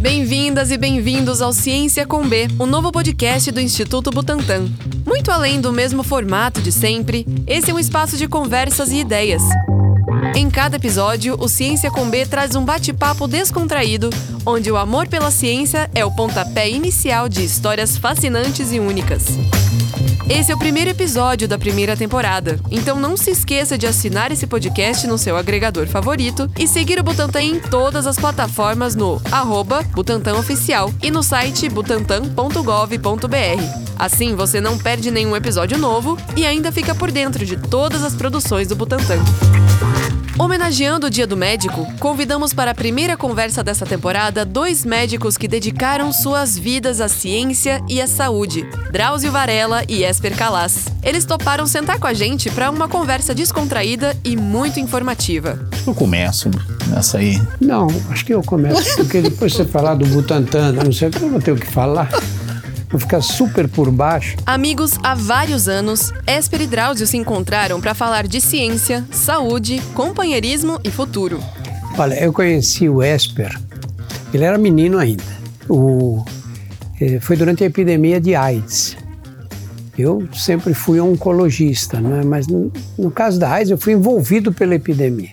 Bem-vindas e bem-vindos ao Ciência com B, o novo podcast do Instituto Butantan. Muito além do mesmo formato de sempre, esse é um espaço de conversas e ideias. Em cada episódio, o Ciência com B traz um bate-papo descontraído, onde o amor pela ciência é o pontapé inicial de histórias fascinantes e únicas. Esse é o primeiro episódio da primeira temporada, então não se esqueça de assinar esse podcast no seu agregador favorito e seguir o Butantan em todas as plataformas no arroba e no site butantan.gov.br. Assim você não perde nenhum episódio novo e ainda fica por dentro de todas as produções do Butantan. Homenageando o Dia do Médico, convidamos para a primeira conversa dessa temporada dois médicos que dedicaram suas vidas à ciência e à saúde, Drauzio Varela e Esper Calas. Eles toparam sentar com a gente para uma conversa descontraída e muito informativa. Eu começo nessa aí. Não, acho que eu começo, porque depois você falar do Butantan, não sei o que, eu vou ter o que falar. Vou ficar super por baixo. Amigos há vários anos, Esper e Drauzio se encontraram para falar de ciência, saúde, companheirismo e futuro. Olha, eu conheci o Esper, ele era menino ainda. O, eh, foi durante a epidemia de AIDS. Eu sempre fui oncologista, né? mas no, no caso da AIDS eu fui envolvido pela epidemia,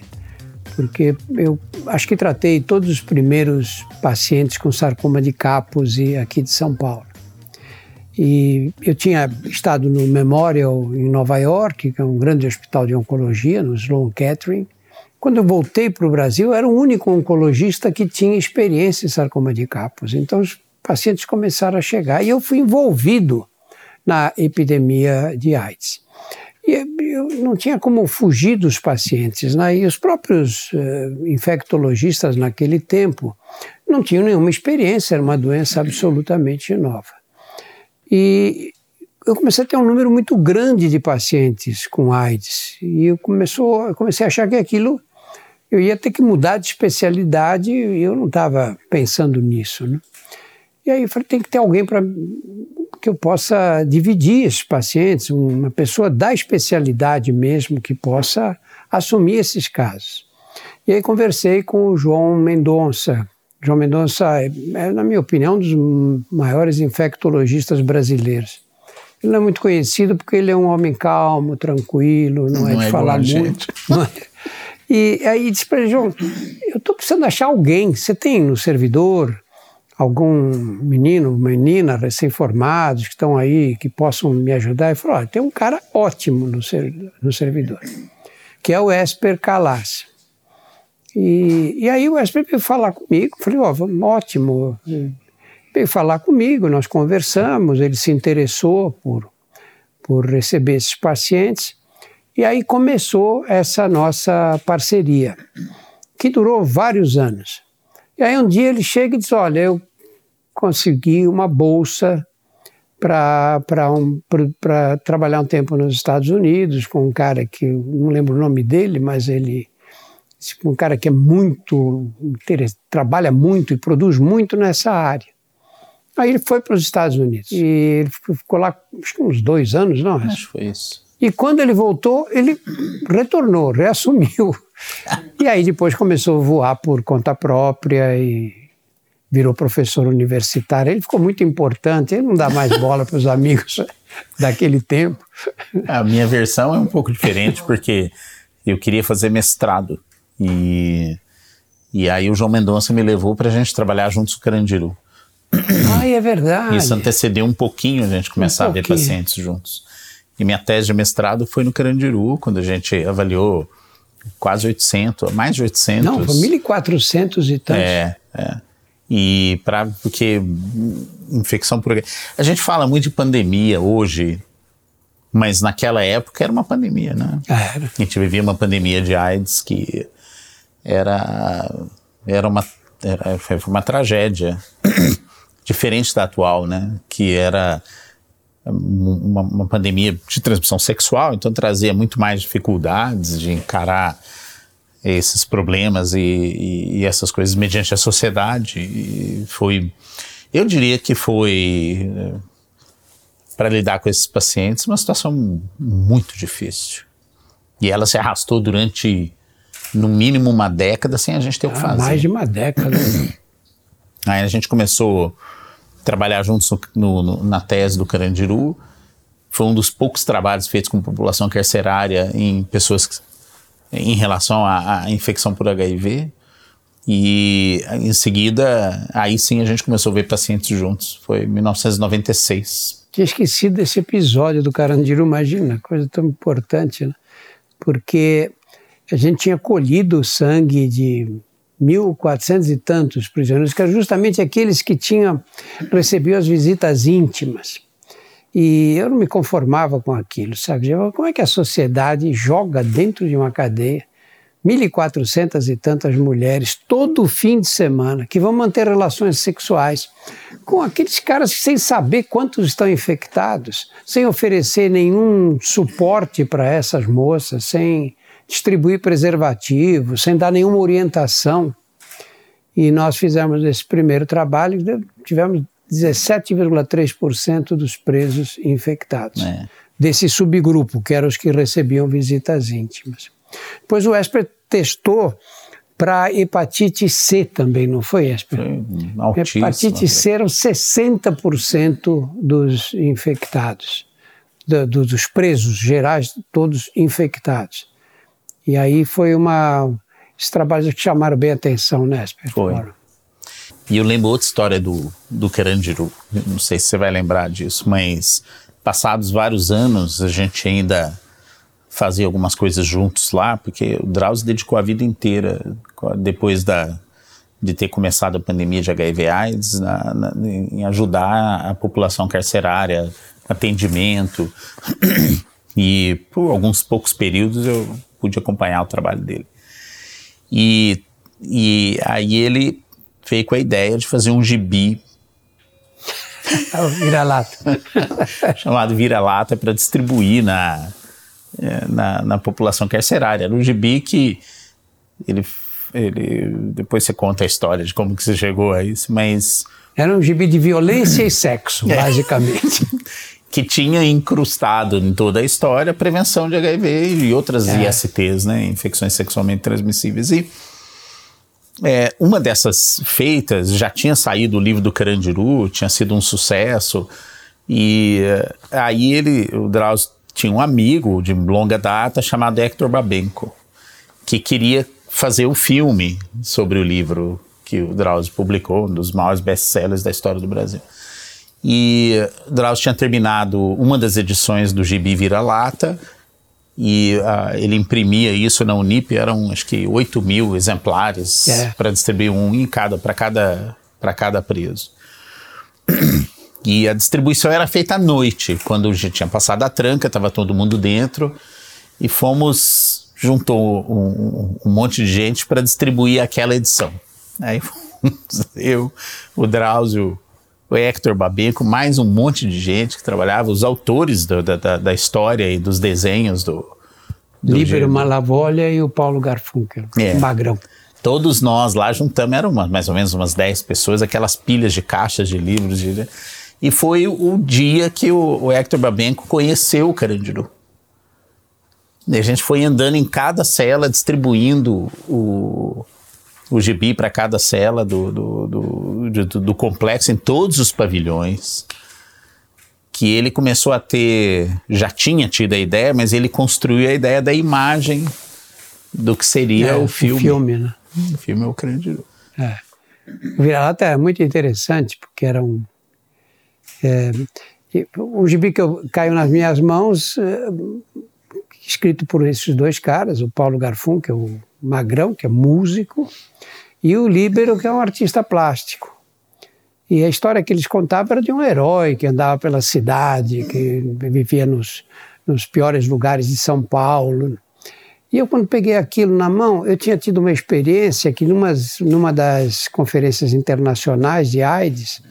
porque eu acho que tratei todos os primeiros pacientes com sarcoma de Kaposi aqui de São Paulo. E eu tinha estado no Memorial em Nova York, que é um grande hospital de oncologia, no Sloan Kettering. Quando eu voltei para o Brasil, era o único oncologista que tinha experiência em sarcoma de Kaposi. Então os pacientes começaram a chegar e eu fui envolvido na epidemia de AIDS. E eu não tinha como fugir dos pacientes. Né? E os próprios uh, infectologistas naquele tempo não tinham nenhuma experiência, era uma doença absolutamente nova. E eu comecei a ter um número muito grande de pacientes com AIDS. E eu, começou, eu comecei a achar que aquilo eu ia ter que mudar de especialidade e eu não estava pensando nisso. Né? E aí eu falei, tem que ter alguém para que eu possa dividir esses pacientes, uma pessoa da especialidade mesmo que possa assumir esses casos. E aí conversei com o João Mendonça, João Mendonça é, é, na minha opinião, um dos maiores infectologistas brasileiros. Ele não é muito conhecido porque ele é um homem calmo, tranquilo, não, é não é de é falar muito. É. E aí disse para ele, João, eu estou precisando achar alguém. Você tem no servidor algum menino, menina recém-formados que estão aí, que possam me ajudar? Ele falou, olha, tem um cara ótimo no, ser, no servidor, que é o Esper Calas. E, e aí o Esper veio falar comigo, falei, ó, oh, ótimo. Veio falar comigo, nós conversamos, ele se interessou por, por receber esses pacientes. E aí começou essa nossa parceria, que durou vários anos. E aí um dia ele chega e diz, olha, eu consegui uma bolsa para um, trabalhar um tempo nos Estados Unidos com um cara que não lembro o nome dele, mas ele um cara que é muito trabalha muito e produz muito nessa área. Aí ele foi para os Estados Unidos e ele ficou lá acho que uns dois anos, não? Acho que foi isso. E quando ele voltou, ele retornou, reassumiu. e aí depois começou a voar por conta própria e virou professor universitário. Ele ficou muito importante, ele não dá mais bola para os amigos daquele tempo. A minha versão é um pouco diferente, porque eu queria fazer mestrado. E, e aí o João Mendonça me levou para a gente trabalhar juntos com o Carandiru. Ah, é verdade. Isso antecedeu um pouquinho a gente começar um a ver pacientes juntos. E minha tese de mestrado foi no Carandiru, quando a gente avaliou quase 800, mais de 800. Não, foi 1.400 e tantos. É, é. E para porque infecção por a gente fala muito de pandemia hoje, mas naquela época era uma pandemia, né? Era. A gente vivia uma pandemia de AIDS que era, era, uma, era foi uma tragédia diferente da atual, né? Que era uma, uma, pandemia de transmissão sexual, então trazia muito mais dificuldades de encarar esses problemas e, e, e essas coisas mediante a sociedade. E foi, eu diria que foi para lidar com esses pacientes uma situação muito difícil. E ela se arrastou durante no mínimo uma década sem a gente ter o que ah, fazer. Mais de uma década. Aí a gente começou a trabalhar juntos no, no, na tese do Carandiru. Foi um dos poucos trabalhos feitos com população carcerária em pessoas em relação à, à infecção por HIV. E em seguida, aí sim a gente começou a ver pacientes juntos. Foi em 1996. Tinha esquecido desse episódio do Carandiru, imagina, coisa tão importante, né? Porque a gente tinha colhido o sangue de 1.400 e tantos prisioneiros, que eram justamente aqueles que tinham recebido as visitas íntimas. E eu não me conformava com aquilo, sabe? Como é que a sociedade joga dentro de uma cadeia 1.400 e tantas mulheres todo fim de semana que vão manter relações sexuais com aqueles caras sem saber quantos estão infectados, sem oferecer nenhum suporte para essas moças, sem distribuir preservativos, sem dar nenhuma orientação. E nós fizemos esse primeiro trabalho, tivemos 17,3% dos presos infectados. É. Desse subgrupo, que eram os que recebiam visitas íntimas. Pois o Esper testou para hepatite C também, não foi, Esper? Foi hepatite C eram 60% dos infectados, do, do, dos presos gerais, todos infectados. E aí foi uma. Esses trabalhos que chamaram bem a atenção, né, Esper? Foi. E eu lembro outra história do, do Carandiru, não sei se você vai lembrar disso, mas passados vários anos, a gente ainda fazia algumas coisas juntos lá, porque o Drauzio dedicou a vida inteira, depois da, de ter começado a pandemia de HIV/AIDS, na, na, em ajudar a população carcerária, atendimento. E por alguns poucos períodos eu pude acompanhar o trabalho dele. E, e aí ele veio com a ideia de fazer um gibi. vira-lata. chamado Vira-lata para distribuir na, é, na, na, população carcerária. Era um gibi que ele, ele. Depois você conta a história de como que você chegou a isso, mas. Era um gibi de violência e sexo, é. basicamente. Que tinha incrustado em toda a história a prevenção de HIV e outras é. ISTs, né, infecções sexualmente transmissíveis. E é, uma dessas feitas já tinha saído o livro do Carandiru, tinha sido um sucesso, e é, aí ele, o Drauzio tinha um amigo de longa data chamado Hector Babenco, que queria fazer o um filme sobre o livro que o Drauzio publicou, um dos maiores best-sellers da história do Brasil. E Drauzio tinha terminado uma das edições do Gibi Vira-Lata, e uh, ele imprimia isso na Unip, eram acho que 8 mil exemplares é. para distribuir um em cada, para cada, cada preso. E a distribuição era feita à noite, quando já tinha passado a tranca, estava todo mundo dentro, e fomos, juntou um, um monte de gente para distribuir aquela edição. Aí fomos eu, o Drauzio, o Hector Babenco, mais um monte de gente que trabalhava, os autores do, da, da, história e dos desenhos do. do Líbero Malavolha e o Paulo Garfunkel, é. Magrão. Todos nós lá juntamos, eram mais ou menos umas 10 pessoas, aquelas pilhas de caixas de livros. De, e foi o dia que o, o Hector Babenco conheceu o Carandiru. E a gente foi andando em cada cela, distribuindo o, o gibi para cada cela do, do, do, do, do complexo, em todos os pavilhões que ele começou a ter, já tinha tido a ideia, mas ele construiu a ideia da imagem do que seria é, o filme. O filme, né? O filme é o Carandiru. É. O Vira-Lata é muito interessante, porque era um, é, o gibi que eu, caiu nas minhas mãos, é, escrito por esses dois caras, o Paulo Garfun, que é o Magrão, que é músico, e o Líbero, que é um artista plástico. E a história que eles contavam era de um herói que andava pela cidade, que vivia nos, nos piores lugares de São Paulo. E eu, quando peguei aquilo na mão, eu tinha tido uma experiência que, numa, numa das conferências internacionais de AIDS,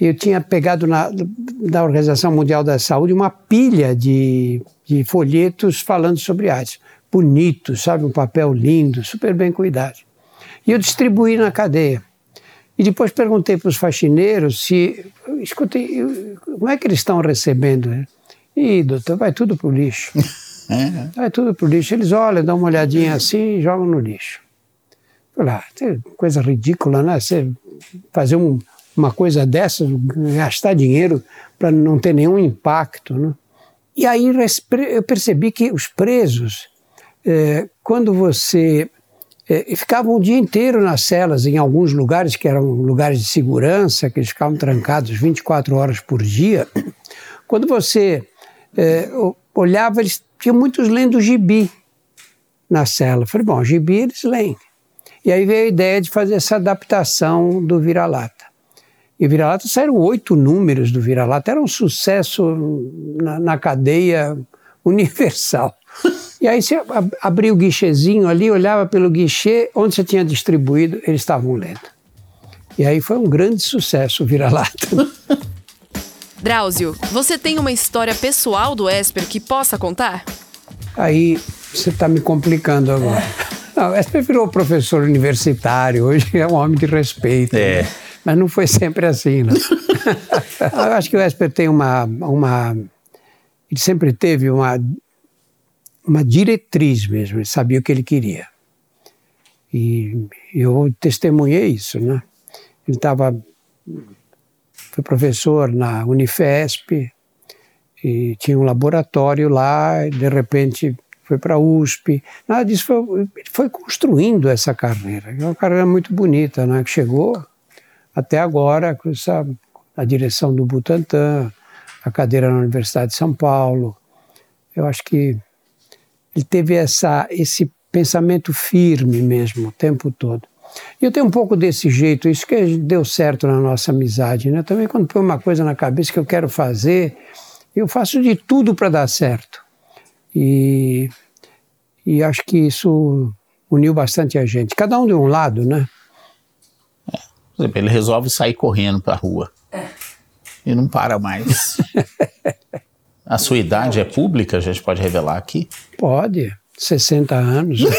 eu tinha pegado na, da Organização Mundial da Saúde uma pilha de, de folhetos falando sobre AIDS. Bonitos, sabe? Um papel lindo, super bem cuidado. E eu distribuí na cadeia. E depois perguntei para os faxineiros se. Escutei, como é que eles estão recebendo? Ih, doutor, vai tudo para o lixo. É. Vai tudo para o lixo. Eles olham, dão uma olhadinha assim e jogam no lixo. Falei, ah, coisa ridícula, né? Você fazer um, uma coisa dessa, gastar dinheiro para não ter nenhum impacto. Né? E aí eu percebi que os presos, é, quando você. É, ficavam o dia inteiro nas celas, em alguns lugares que eram lugares de segurança, que eles ficavam trancados 24 horas por dia. Quando você é, olhava, eles tinham muitos lendo gibi na cela. falei, bom, gibi eles leem. E aí veio a ideia de fazer essa adaptação do Vira-Lata. E Vira-Lata saíram oito números do Vira-Lata, era um sucesso na, na cadeia universal. E aí você abria o guichezinho ali, olhava pelo guichê, onde você tinha distribuído, eles estavam lendo. E aí foi um grande sucesso o Vira-Lata. Drauzio, você tem uma história pessoal do Esper que possa contar? Aí você está me complicando agora. Não, o Esper virou professor universitário, hoje é um homem de respeito. É. Né? Mas não foi sempre assim, né? Eu acho que o Esper tem uma, uma. Ele sempre teve uma, uma diretriz mesmo, ele sabia o que ele queria. E eu testemunhei isso, né? Ele estava foi professor na Unifesp e tinha um laboratório lá, e de repente foi para a USP. Nada disso foi, foi construindo essa carreira. É uma carreira muito bonita, né? que chegou até agora com essa, a direção do Butantan, a cadeira na Universidade de São Paulo. Eu acho que ele teve essa, esse pensamento firme mesmo o tempo todo. E eu tenho um pouco desse jeito, isso que deu certo na nossa amizade, né? Também quando põe uma coisa na cabeça que eu quero fazer, eu faço de tudo para dar certo. E, e acho que isso uniu bastante a gente. Cada um de um lado, né? É. Por exemplo, ele resolve sair correndo para a rua. É. E não para mais. a sua idade é pública, a gente pode revelar aqui? Pode, 60 anos.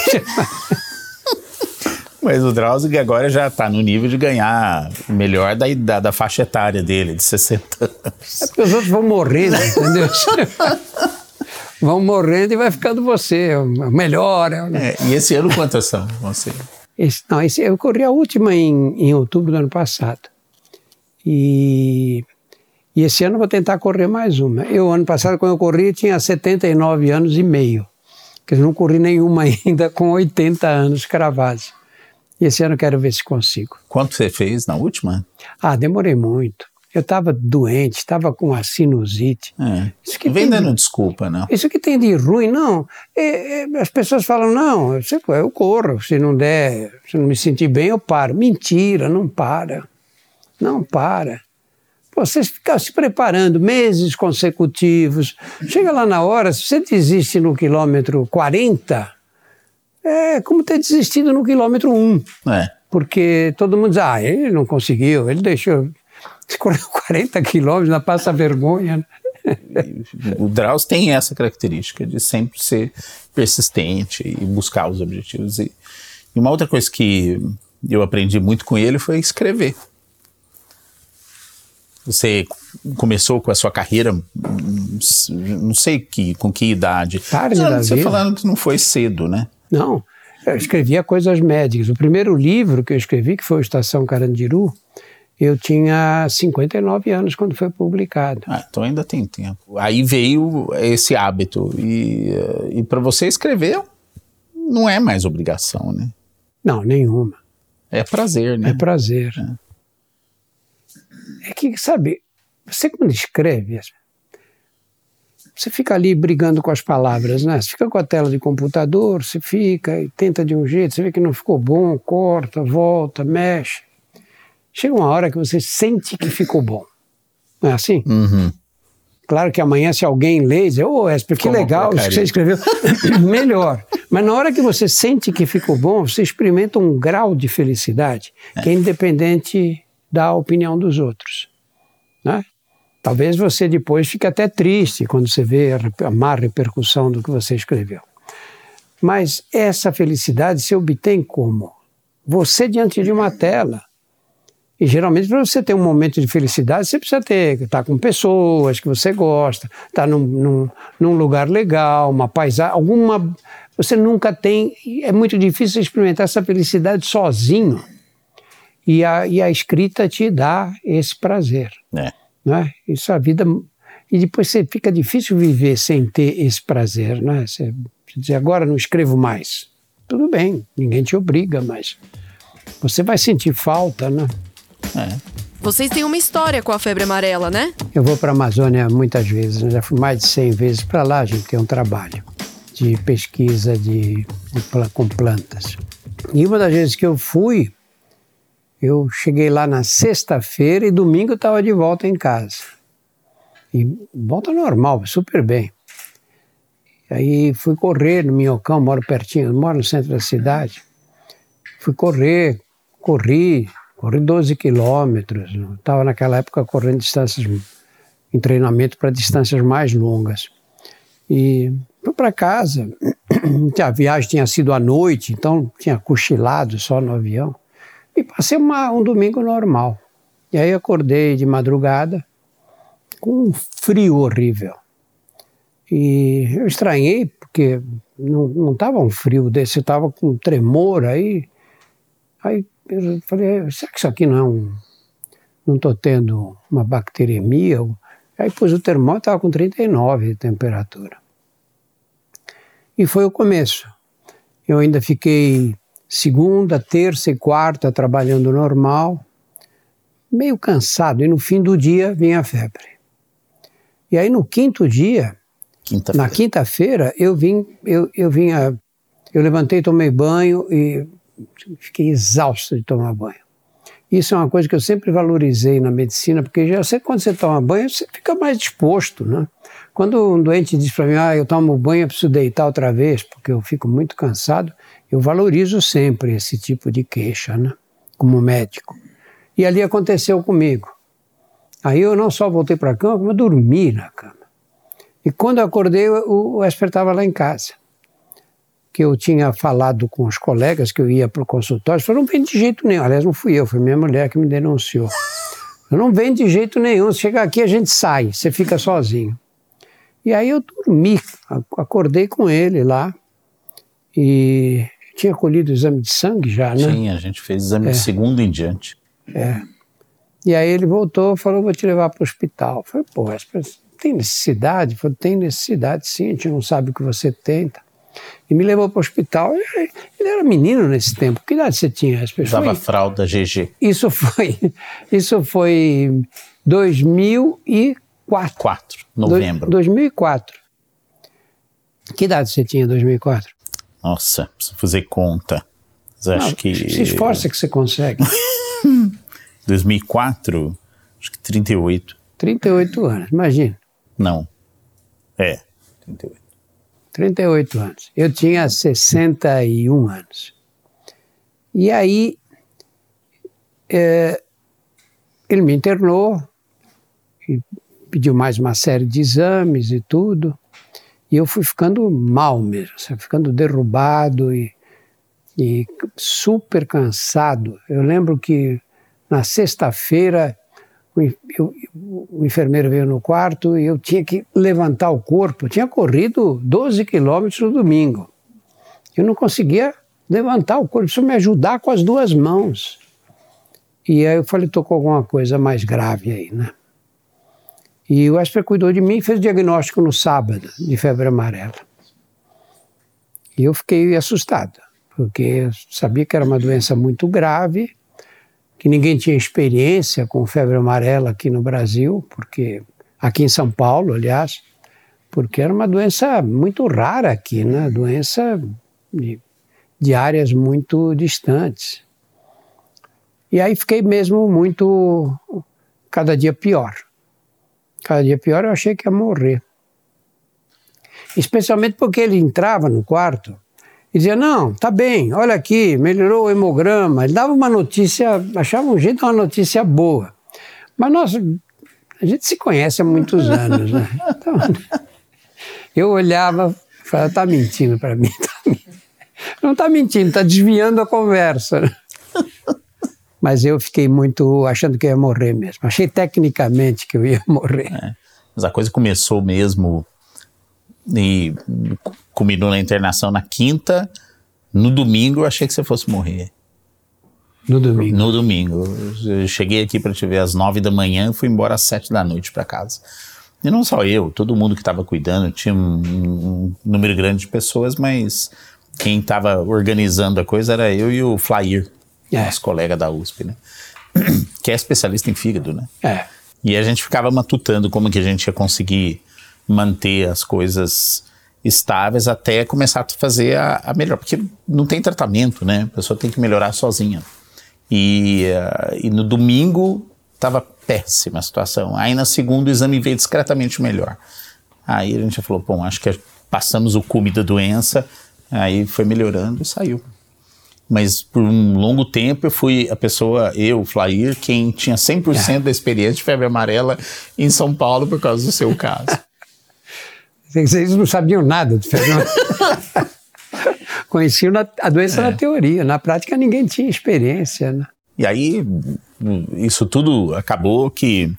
Mas o Drauzig agora já está no nível de ganhar melhor da, da, da, faixa etária dele, de 60 anos. É porque os outros vão morrendo, entendeu? vão morrendo e vai ficando você, o melhor. Né? É, e esse ano quantas são você? Esse, não, esse, eu corri a última em, em outubro do ano passado. E, e esse ano vou tentar correr mais uma. Eu, ano passado, quando eu corri, tinha 79 anos e meio. Porque eu não corri nenhuma ainda com 80 anos cravados. E esse ano quero ver se consigo. Quanto você fez na última? Ah, demorei muito. Eu estava doente, estava com a sinusite. É. Isso que Vem dando de, desculpa, não. Isso que tem de ruim, não. É, é, as pessoas falam, não, eu, eu corro, se não der, se não me sentir bem, eu paro. Mentira, não para. Não para. Vocês ficam se preparando meses consecutivos. Chega lá na hora, se você desiste no quilômetro 40, é como ter desistido no quilômetro 1. É. Porque todo mundo diz, ah, ele não conseguiu, ele deixou. Correu 40 quilômetros, não passa vergonha. O Drauz tem essa característica de sempre ser persistente e buscar os objetivos. E, e uma outra coisa que eu aprendi muito com ele foi escrever. Você começou com a sua carreira, não sei que, com que idade. Tarde não, da você vida. falando que não foi cedo, né? Não, eu escrevia coisas médicas. O primeiro livro que eu escrevi, que foi o Estação Carandiru, eu tinha 59 anos quando foi publicado. Ah, então ainda tem tempo. Aí veio esse hábito. E, e para você escrever, não é mais obrigação, né? Não, nenhuma. É prazer, né? É prazer. É, é que, sabe, você quando escreve, você fica ali brigando com as palavras, né? Você fica com a tela de computador, você fica e tenta de um jeito, você vê que não ficou bom, corta, volta, mexe. Chega uma hora que você sente que ficou bom. Não é assim? Uhum. Claro que amanhã, se alguém lê, diz, ô, oh, Esper, que Como legal isso que você escreveu, melhor. Mas na hora que você sente que ficou bom, você experimenta um grau de felicidade que é independente da opinião dos outros. Né? Talvez você depois fique até triste quando você vê a má repercussão do que você escreveu. Mas essa felicidade se obtém como? Você diante de uma tela. E geralmente, para você ter um momento de felicidade, você precisa ter, estar tá com pessoas que você gosta, estar tá num, num, num lugar legal, uma paisagem, alguma. Você nunca tem. É muito difícil experimentar essa felicidade sozinho. E a, e a escrita te dá esse prazer. É. Né? Isso a vida. E depois você fica difícil viver sem ter esse prazer. Né? Você, você diz, agora não escrevo mais. Tudo bem, ninguém te obriga, mas você vai sentir falta, né? É. Vocês têm uma história com a febre amarela, né? Eu vou para a Amazônia muitas vezes, né? já fui mais de 100 vezes para lá, a gente tem um trabalho de pesquisa de, de, com plantas. E uma das vezes que eu fui, eu cheguei lá na sexta-feira e domingo estava de volta em casa. E volta normal, super bem. Aí fui correr no Minhocão, moro pertinho, moro no centro da cidade. Fui correr, corri, corri 12 quilômetros. Estava naquela época correndo distâncias, em treinamento para distâncias mais longas. E fui para casa. A viagem tinha sido à noite, então tinha cochilado só no avião. E passei uma, um domingo normal. E aí acordei de madrugada com um frio horrível. E eu estranhei, porque não estava um frio desse, estava com um tremor aí. Aí eu falei, será que isso aqui não é um. Não estou tendo uma bacteremia? Aí pus o termômetro, estava com 39 de temperatura. E foi o começo. Eu ainda fiquei segunda, terça e quarta trabalhando normal, meio cansado, e no fim do dia vinha a febre. E aí no quinto dia, Quinta na quinta-feira, eu vim, eu, eu vinha, eu levantei, tomei banho e fiquei exausto de tomar banho. Isso é uma coisa que eu sempre valorizei na medicina, porque já sei quando você toma banho, você fica mais disposto, né? Quando um doente diz para mim, ah, eu tomo banho, eu preciso deitar outra vez, porque eu fico muito cansado, eu valorizo sempre esse tipo de queixa, né? Como médico. E ali aconteceu comigo. Aí eu não só voltei para a cama, como eu dormi na cama. E quando eu acordei, o, o Esper estava lá em casa que eu tinha falado com os colegas que eu ia para o consultório, falou, não vem de jeito nenhum. Aliás, não fui eu, foi minha mulher que me denunciou. Eu não vem de jeito nenhum, se chegar aqui a gente sai, você fica sozinho. E aí eu dormi, acordei com ele lá e tinha colhido o exame de sangue já, né? Sim, a gente fez exame É. de segundo em diante. É. E aí ele voltou, falou, vou te levar para o hospital. Eu falei, pô, tem necessidade? Eu falei, tem necessidade sim, a gente não sabe o que você tenta. E me levou para o hospital. Ele ele era menino nesse tempo. Que idade você tinha? As pessoas- Usava fralda GG. Isso foi, isso foi 2004. 4, novembro. Dois- 2004. Que idade você tinha em 2004? Nossa, preciso fazer conta. Mas acho Não, que. Se esforça que você consegue. 2004, acho que 38. 38 anos, imagina. Não. É, 38. 38 anos. Eu tinha 61 anos. E aí, é, ele me internou, e pediu mais uma série de exames e tudo. E eu fui ficando mal mesmo, ficando derrubado e, e super cansado. Eu lembro que na sexta-feira eu- o enfermeiro veio no quarto e eu tinha que levantar o corpo. Eu tinha corrido 12 quilômetros no domingo. Eu não conseguia levantar o corpo, preciso me ajudar com as duas mãos. E aí eu falei, tô com alguma coisa mais grave aí, né? E o Esper cuidou de mim e fez o diagnóstico no sábado de febre amarela. E eu fiquei assustado, porque sabia que era uma doença muito grave, que ninguém tinha experiência com febre amarela aqui no Brasil, porque aqui em São Paulo, aliás, porque era uma doença muito rara aqui, né? Doença de, de áreas muito distantes. E aí fiquei mesmo muito, cada dia pior. Cada dia pior eu achei que ia morrer. Especialmente porque ele entrava no quarto e dizia: Não, tá bem, olha aqui, melhorou o hemograma. Ele dava uma notícia, achava um jeito, uma notícia boa. Mas nós, a gente se conhece há muitos anos, né? Então, eu olhava e falava: Tá mentindo para mim. tá mentindo." Não tá mentindo, tá desviando a conversa. Mas eu fiquei muito achando que eu ia morrer mesmo. Achei tecnicamente que eu ia morrer. Mas a coisa começou mesmo e culminou na internação na quinta. No domingo eu achei que você fosse morrer. No domingo. No domingo. Eu cheguei aqui para te ver às nove da manhã e fui embora às sete da noite para casa. E não só eu, todo mundo que estava cuidando, tinha um, um, número grande de pessoas, mas quem estava organizando a coisa era eu e o Flair, é. nosso colega da USP, né? que é especialista em fígado, né? É. E a gente ficava matutando como que a gente ia conseguir manter as coisas estáveis até começar a fazer a, a melhor, porque não tem tratamento, né? A pessoa tem que melhorar sozinha. E, uh, e no domingo estava péssima a situação. Aí na segunda o exame veio discretamente melhor. Aí a gente falou, bom, acho que passamos o cume da doença, aí foi melhorando e saiu. Mas por um longo tempo eu fui a pessoa, eu, Flair, quem tinha 100% da experiência de febre amarela em São Paulo por causa do seu caso. Vocês não sabiam nada de febre amarela. Conheciam a doença é. na teoria, na prática ninguém tinha experiência. Né? E aí, isso tudo acabou que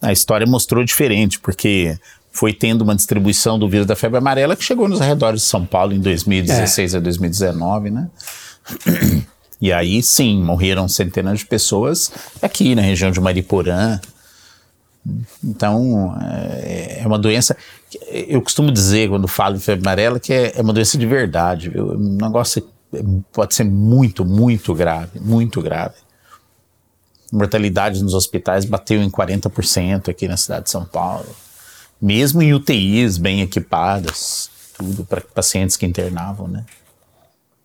a história mostrou diferente, porque foi tendo uma distribuição do vírus da febre amarela que chegou nos arredores de São Paulo em 2016 é. a 2019, né? E aí, sim, morreram centenas de pessoas aqui na região de Mariporã. Então, é, é uma doença. Eu costumo dizer, quando falo de febre amarela, que é, é uma doença de verdade. Viu? Um negócio pode ser muito, muito grave, muito grave. Mortalidade nos hospitais bateu em 40% aqui na cidade de São Paulo. Mesmo em UTIs bem equipadas, tudo para pacientes que internavam, né?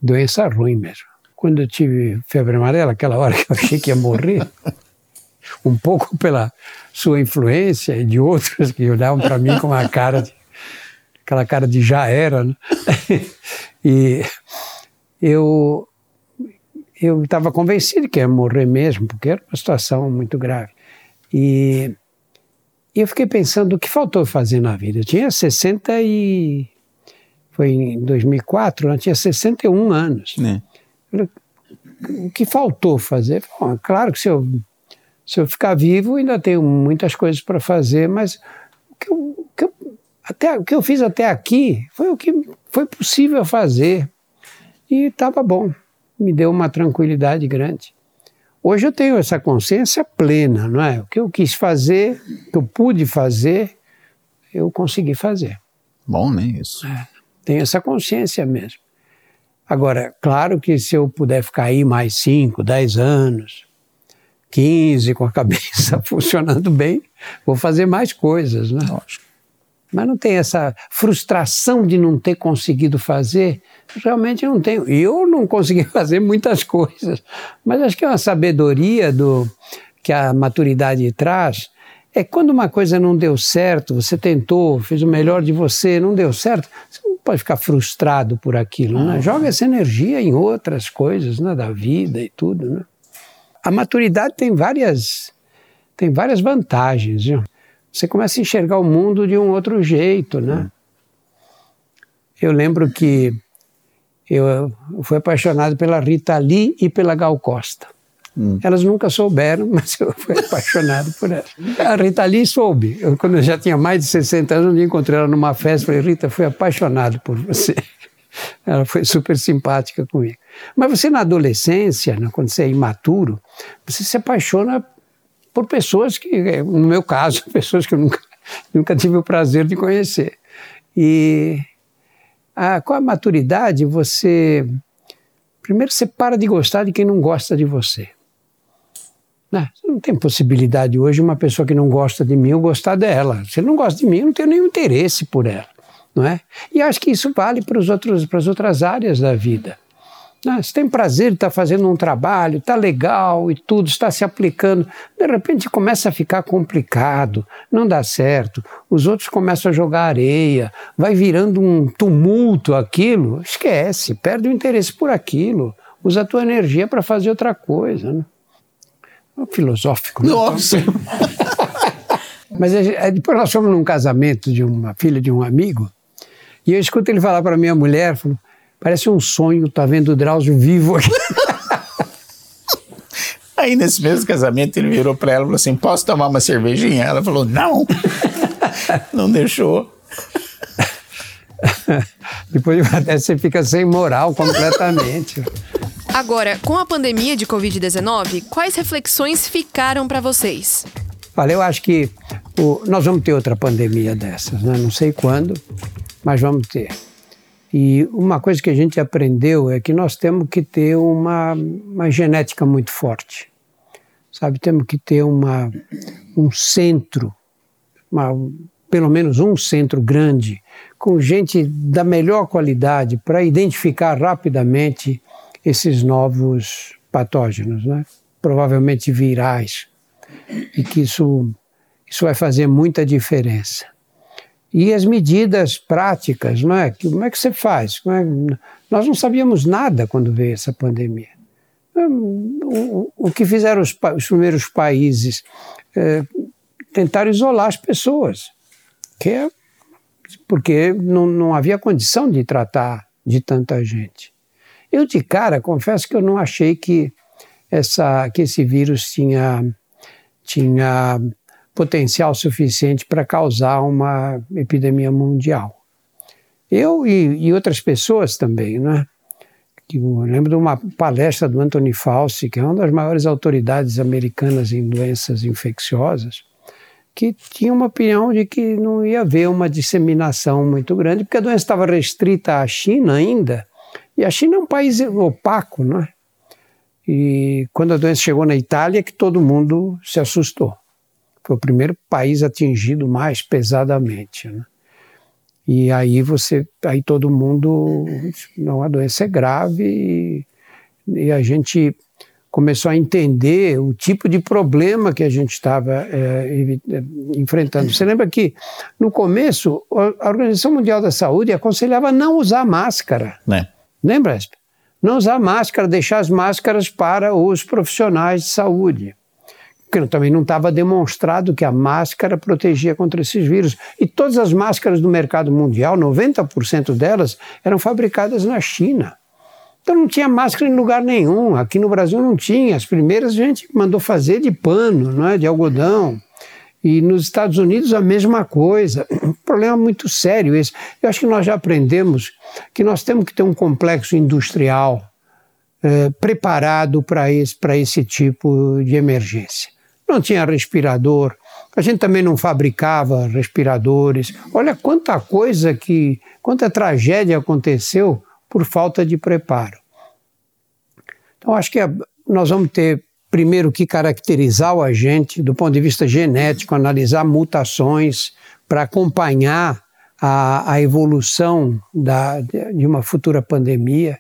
Doença ruim mesmo. Quando eu tive febre amarela, aquela hora que eu achei que ia morrer, um pouco pela sua influência e de outros que olhavam para mim com uma cara de, aquela cara de já era, né? e eu eu estava convencido que ia morrer mesmo, porque era uma situação muito grave. E, eu fiquei pensando o que faltou fazer na vida. Eu tinha 60 e foi em 2004, eu tinha 61 anos. É. O que faltou fazer? Bom, é claro que se eu, se eu ficar vivo, ainda tenho muitas coisas para fazer, mas o que, eu, o, que eu, até, o que eu fiz até aqui foi o que foi possível fazer e estava bom. Me deu uma tranquilidade grande. Hoje eu tenho essa consciência plena, não é? O que eu quis fazer, o que eu pude fazer, eu consegui fazer. Bom, né? Isso. É, tenho essa consciência mesmo. Agora, claro que se eu puder ficar aí mais 5, 10 anos, 15, com a cabeça funcionando bem, vou fazer mais coisas, né? Lógico mas não tem essa frustração de não ter conseguido fazer. Realmente não tenho. Eu não consegui fazer muitas coisas, mas acho que é uma sabedoria do que a maturidade traz. É quando uma coisa não deu certo, você tentou, fez o melhor de você, não deu certo, você pode ficar frustrado por aquilo. Né? Joga essa energia em outras coisas né, da vida e tudo. Né? A maturidade tem várias, tem várias vantagens. Viu? você começa a enxergar o mundo de um outro jeito, né? Eu lembro que eu fui apaixonado pela Rita Lee e pela Gal Costa. Hum. Elas nunca souberam, mas eu fui apaixonado por elas. A Rita Lee soube. Eu, quando eu já tinha mais de 60 anos, dia encontrei ela numa festa, falei, Rita, fui apaixonado por você. Ela foi super simpática comigo. Mas você na adolescência, né, quando você é imaturo, você se apaixona por pessoas que, no meu caso, pessoas que eu nunca, nunca tive o prazer de conhecer. E a, com a maturidade, você. Primeiro, você para de gostar de quem não gosta de você. Né? não tem possibilidade hoje uma pessoa que não gosta de mim eu gostar dela. Se não gosta de mim, eu não tenho nenhum interesse por ela. Não é? E acho que isso vale para, os outros, para as outras áreas da vida. Ah, você tem prazer de estar fazendo um trabalho, está legal e tudo, está se aplicando. De repente começa a ficar complicado, não dá certo. Os outros começam a jogar areia, vai virando um tumulto aquilo. Esquece, perde o interesse por aquilo. Usa a tua energia para fazer outra coisa. Né? É filosófico. Né? Nossa! Mas depois nós fomos num casamento de uma filha de um amigo e eu escuto ele falar para minha mulher, falou, Parece um sonho, tá vendo o Drauzio vivo aqui. Aí nesse mesmo casamento ele virou para ela e falou assim: Posso tomar uma cervejinha? Ela falou: Não, não deixou. Depois até você fica sem moral completamente. Agora, com a pandemia de Covid-19, quais reflexões ficaram para vocês? Olha, eu acho que o, nós vamos ter outra pandemia dessas, né? não sei quando, mas vamos ter. E uma coisa que a gente aprendeu é que nós temos que ter uma, uma genética muito forte, sabe? Temos que ter uma, um centro, uma, pelo menos um centro grande, com gente da melhor qualidade para identificar rapidamente esses novos patógenos, né? provavelmente virais, e que isso, isso vai fazer muita diferença. E as medidas práticas, não é? Como é que você faz? É? Nós não sabíamos nada quando veio essa pandemia. O, o que fizeram os, os primeiros países? É, tentaram isolar as pessoas, que é porque não, não havia condição de tratar de tanta gente. Eu, de cara, confesso que eu não achei que, essa, que esse vírus tinha, tinha potencial suficiente para causar uma epidemia mundial. Eu e, e outras pessoas também, né? Eu lembro de uma palestra do Anthony Fauci, que é uma das maiores autoridades americanas em doenças infecciosas, que tinha uma opinião de que não ia haver uma disseminação muito grande, porque a doença estava restrita à China ainda, e a China é um país opaco, não é? E quando a doença chegou na Itália, que todo mundo se assustou. Foi o primeiro país atingido mais pesadamente, né? E aí você, aí todo mundo, não, a doença é grave e, e a gente começou a entender o tipo de problema que a gente estava é, enfrentando. Você lembra que no começo a Organização Mundial da Saúde aconselhava não usar máscara. Né? Lembra, Esp? Não usar máscara, deixar as máscaras para os profissionais de saúde. Porque também não estava demonstrado que a máscara protegia contra esses vírus. E todas as máscaras do mercado mundial, 90% delas, eram fabricadas na China. Então não tinha máscara em lugar nenhum. Aqui no Brasil não tinha. As primeiras a gente mandou fazer de pano, não é? de algodão. E nos Estados Unidos a mesma coisa. Um problema muito sério esse. Eu acho que nós já aprendemos que nós temos que ter um complexo industrial eh, preparado para esse, esse tipo de emergência. Não tinha respirador, a gente também não fabricava respiradores. Olha quanta coisa que, quanta tragédia aconteceu por falta de preparo. Então acho que nós vamos ter primeiro, que caracterizar o agente do ponto de vista genético, analisar mutações para acompanhar a, a evolução da, de uma futura pandemia.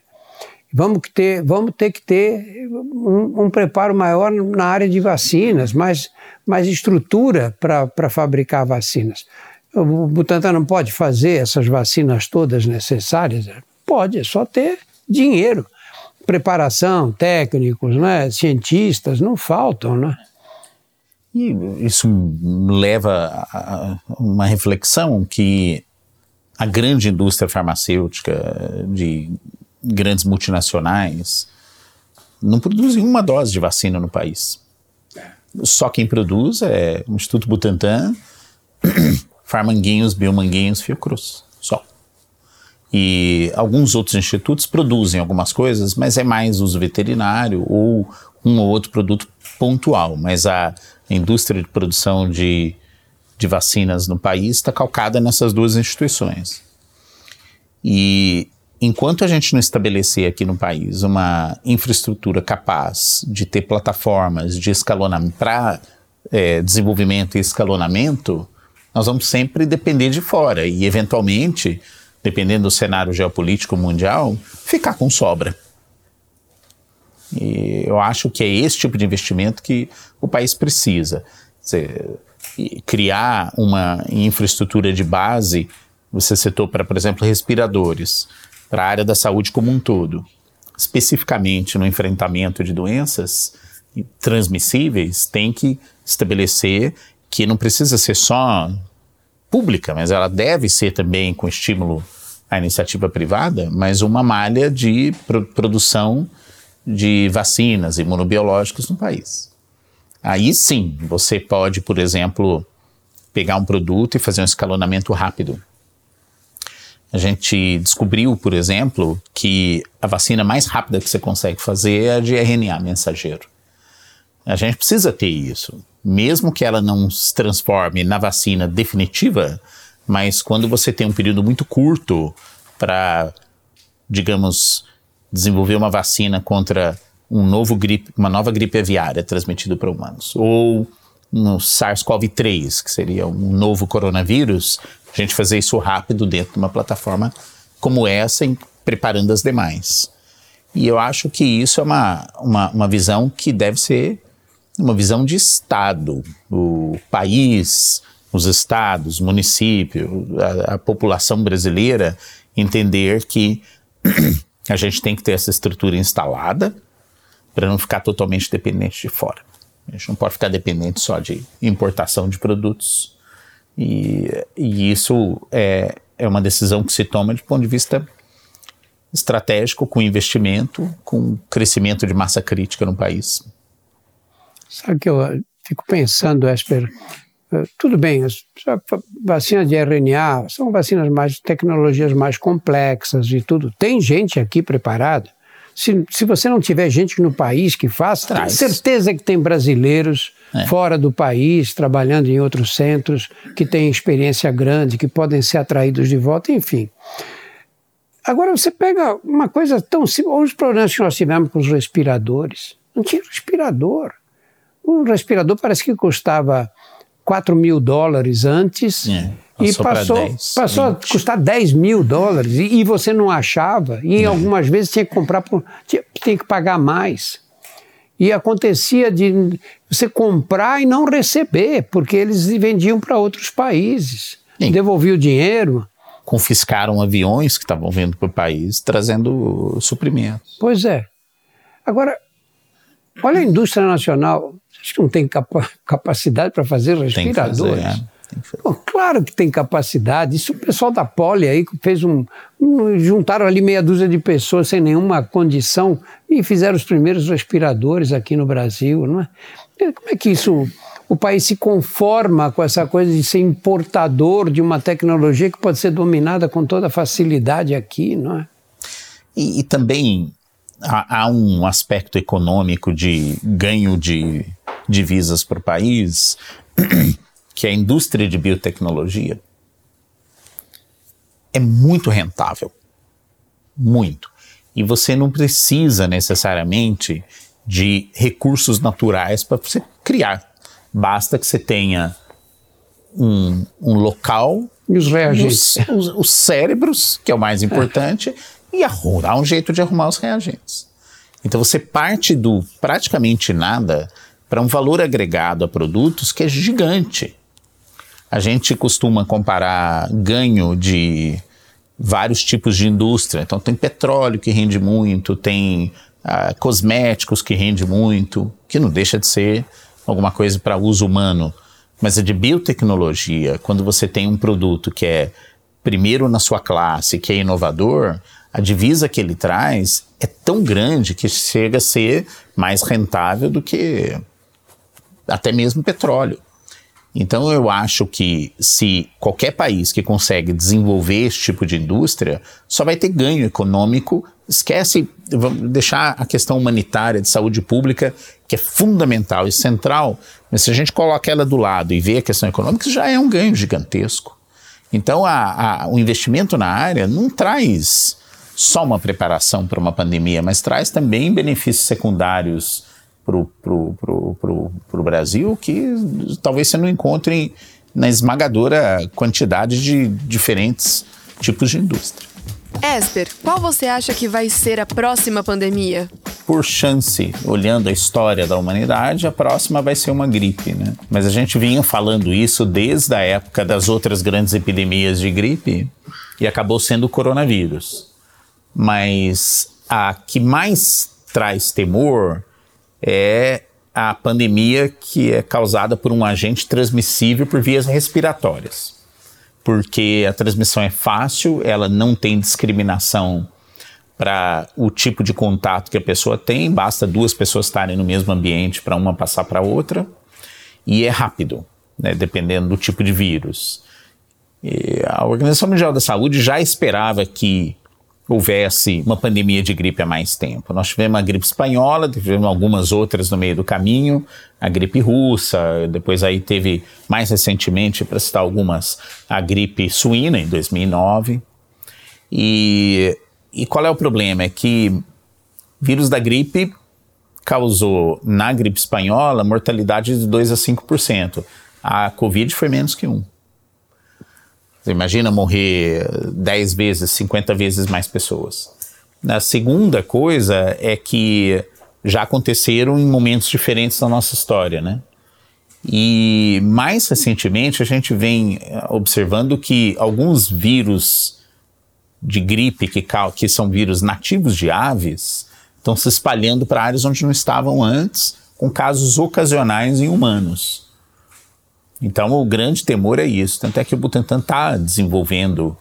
Vamos ter, vamos ter que ter um, um preparo maior na área de vacinas, mais, mais estrutura para fabricar vacinas. O Butantan não pode fazer essas vacinas todas necessárias? Pode, é só ter dinheiro preparação, técnicos, né, cientistas, não faltam, né? E isso leva a uma reflexão que a grande indústria farmacêutica de grandes multinacionais não produzem uma dose de vacina no país. Só quem produz é o Instituto Butantan, Farmanguinhos, Biomanguinhos, Fiocruz. E alguns outros institutos produzem algumas coisas, mas é mais uso veterinário ou um ou outro produto pontual. Mas a indústria de produção de, de vacinas no país está calcada nessas duas instituições. E enquanto a gente não estabelecer aqui no país uma infraestrutura capaz de ter plataformas de escalonamento para é, desenvolvimento e escalonamento, nós vamos sempre depender de fora e, eventualmente, dependendo do cenário geopolítico mundial, ficar com sobra. E eu acho que é esse tipo de investimento que o país precisa. Dizer, criar uma infraestrutura de base, você citou para, por exemplo, respiradores, para a área da saúde como um todo, especificamente no enfrentamento de doenças transmissíveis, tem que estabelecer que não precisa ser só pública, mas ela deve ser também com estímulo à iniciativa privada, mas uma malha de pro produção de vacinas imunobiológicos no país. Aí sim, você pode, por exemplo, pegar um produto e fazer um escalonamento rápido. A gente descobriu, por exemplo, que a vacina mais rápida que você consegue fazer é a de RNA mensageiro. A gente precisa ter isso. Mesmo que ela não se transforme na vacina definitiva, mas quando você tem um período muito curto para, digamos, desenvolver uma vacina contra um novo gripe, uma nova gripe aviária transmitida para humanos, ou no SARS-CoV-3, que seria um novo coronavírus, a gente fazer isso rápido dentro de uma plataforma como essa, em, preparando as demais. E eu acho que isso é uma, uma, uma visão que deve ser uma visão de Estado. O país, os estados, município, a, a população brasileira entender que a gente tem que ter essa estrutura instalada para não ficar totalmente dependente de fora. A gente não pode ficar dependente só de importação de produtos. E, e isso é, é uma decisão que se toma de ponto de vista estratégico, com investimento, com crescimento de massa crítica no país. Sabe que eu fico pensando, Esper, tudo bem, as vacinas de RNA são vacinas mais, tecnologias mais complexas e tudo. Tem gente aqui preparada. Se, se você não tiver gente no país que faça, tenho certeza que tem brasileiros é. fora do país, trabalhando em outros centros, que têm experiência grande, que podem ser atraídos de volta, enfim. Agora você pega uma coisa tão simples, os problemas que nós tivemos com os respiradores. Não tinha respirador. Um respirador parece que custava 4 mil dólares antes é, e passou, 10, passou a custar 10 mil dólares. E, e você não achava e é. algumas vezes tinha que comprar por, tinha, tinha que pagar mais. E acontecia de você comprar e não receber porque eles vendiam para outros países. Sim. devolvia o dinheiro. Confiscaram aviões que estavam vindo para o país trazendo suprimentos. Pois é. Agora olha a indústria nacional Acho que não tem capa capacidade para fazer respiradores. Tem que fazer, é. Bom, claro que tem capacidade. Isso o pessoal da Poli aí fez um, um, juntaram ali meia dúzia de pessoas sem nenhuma condição e fizeram os primeiros respiradores aqui no Brasil, não é? Como é que isso o país se conforma com essa coisa de ser importador de uma tecnologia que pode ser dominada com toda facilidade aqui, não é? E, e também há, há, um aspecto econômico de ganho de divisas para o país, que é a indústria de biotecnologia, é muito rentável. Muito. E você não precisa necessariamente de recursos naturais para você criar. Basta que você tenha um, um local. E os reagentes. Os, os, os, cérebros, que é o mais importante, e arrumar um jeito de arrumar os reagentes. Então você parte do praticamente nada para um valor agregado a produtos que é gigante. A gente costuma comparar ganho de vários tipos de indústria. Então, tem petróleo que rende muito, tem ah, cosméticos que rende muito, que não deixa de ser alguma coisa para uso humano. Mas a de biotecnologia, quando você tem um produto que é primeiro na sua classe, que é inovador, a divisa que ele traz é tão grande que chega a ser mais rentável do que até mesmo petróleo. Então eu acho que se qualquer país que consegue desenvolver esse tipo de indústria só vai ter ganho econômico, esquece, vamos deixar a questão humanitária de saúde pública, que é fundamental e central, mas se a gente coloca ela do lado e vê a questão econômica, já é um ganho gigantesco. Então a, a, o investimento na área não traz só uma preparação para uma pandemia, mas traz também benefícios secundários para o Brasil que talvez você não encontre na esmagadora quantidade de diferentes tipos de indústria. Esper, qual você acha que vai ser a próxima pandemia? Por chance, olhando a história da humanidade, a próxima vai ser uma gripe, né? Mas a gente vinha falando isso desde a época das outras grandes epidemias de gripe e acabou sendo o coronavírus. Mas a que mais traz temor é a pandemia que é causada por um agente transmissível por vias respiratórias. Porque a transmissão é fácil, ela não tem discriminação para o tipo de contato que a pessoa tem, basta duas pessoas estarem no mesmo ambiente para uma passar para outra, e é rápido, né, dependendo do tipo de vírus. E a Organização Mundial da Saúde já esperava que houvesse uma pandemia de gripe há mais tempo. Nós tivemos a gripe espanhola, tivemos algumas outras no meio do caminho, a gripe russa, depois aí teve mais recentemente, para citar algumas, a gripe suína em 2009. E, e qual é o problema? É que vírus da gripe causou na gripe espanhola mortalidade de 2 a 5%. A Covid foi menos que 1. Você imagina morrer 10 vezes, 50 vezes mais pessoas. A segunda coisa é que já aconteceram em momentos diferentes da nossa história, né? E mais recentemente a gente vem observando que alguns vírus de gripe que, que são vírus nativos de aves estão se espalhando para áreas onde não estavam antes, com casos ocasionais em humanos. Então o grande temor é isso. Tanto é que o Butantan está desenvolvendo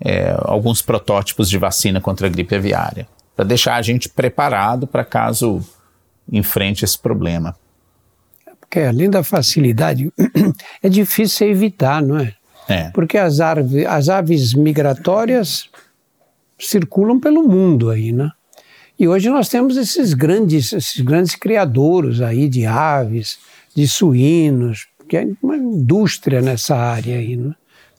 é, alguns protótipos de vacina contra a gripe aviária, para deixar a gente preparado para caso enfrente esse problema. Porque além da facilidade, é difícil evitar, não é? É. Porque as, aves, as aves migratórias circulam pelo mundo aí, né? E hoje nós temos esses grandes, esses grandes criadouros aí de aves, de suínos, que é uma indústria nessa área aí, né?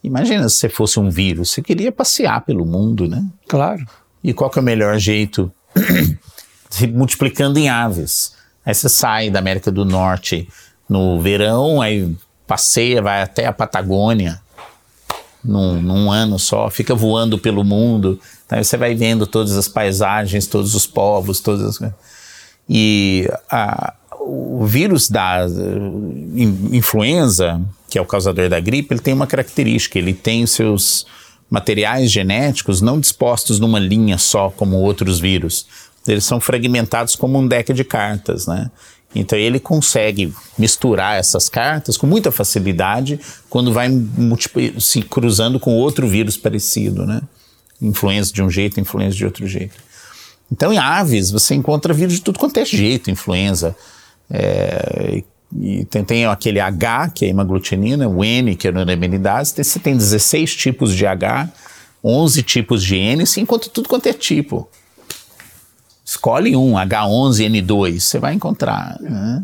Imagina se você fosse um vírus, você queria passear pelo mundo, né? Claro. E qual que é o melhor jeito? Se multiplicando em aves. Aí você sai da América do Norte no verão, aí passeia, vai até a Patagônia num, num ano só, fica voando pelo mundo, Aí você vai vendo todas as paisagens, todos os povos, todas as... E a, o vírus da influenza, que é o causador da gripe, ele tem uma característica, ele tem seus materiais genéticos não dispostos numa linha só, como outros vírus. Eles são fragmentados como um deck de cartas, né? Então ele consegue misturar essas cartas com muita facilidade quando vai se cruzando com outro vírus parecido, né? influenza de um jeito, influenza de outro jeito. Então, em aves, você encontra vírus de tudo quanto é jeito, influenza. É, e tem, tem, aquele H, que é a hemaglutinina, o N, que é a neuraminidase. Você tem 16 tipos de H, 11 tipos de N, você encontra tudo quanto é tipo. Escolhe um, H11N2, você vai encontrar. Né?